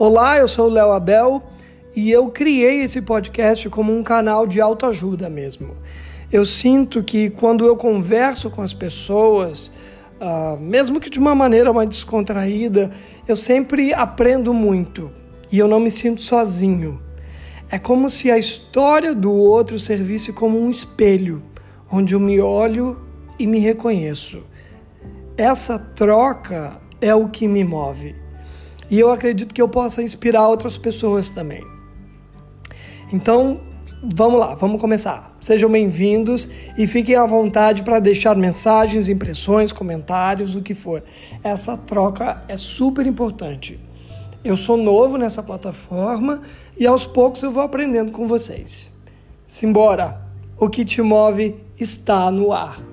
Olá, eu sou o Léo Abel e eu criei esse podcast como um canal de autoajuda mesmo. Eu sinto que quando eu converso com as pessoas, uh, mesmo que de uma maneira mais descontraída, eu sempre aprendo muito e eu não me sinto sozinho. É como se a história do outro servisse como um espelho, onde eu me olho e me reconheço. Essa troca é o que me move. E eu acredito que eu possa inspirar outras pessoas também. Então, vamos lá, vamos começar. Sejam bem-vindos e fiquem à vontade para deixar mensagens, impressões, comentários, o que for. Essa troca é super importante. Eu sou novo nessa plataforma e aos poucos eu vou aprendendo com vocês. Simbora! O que te move está no ar.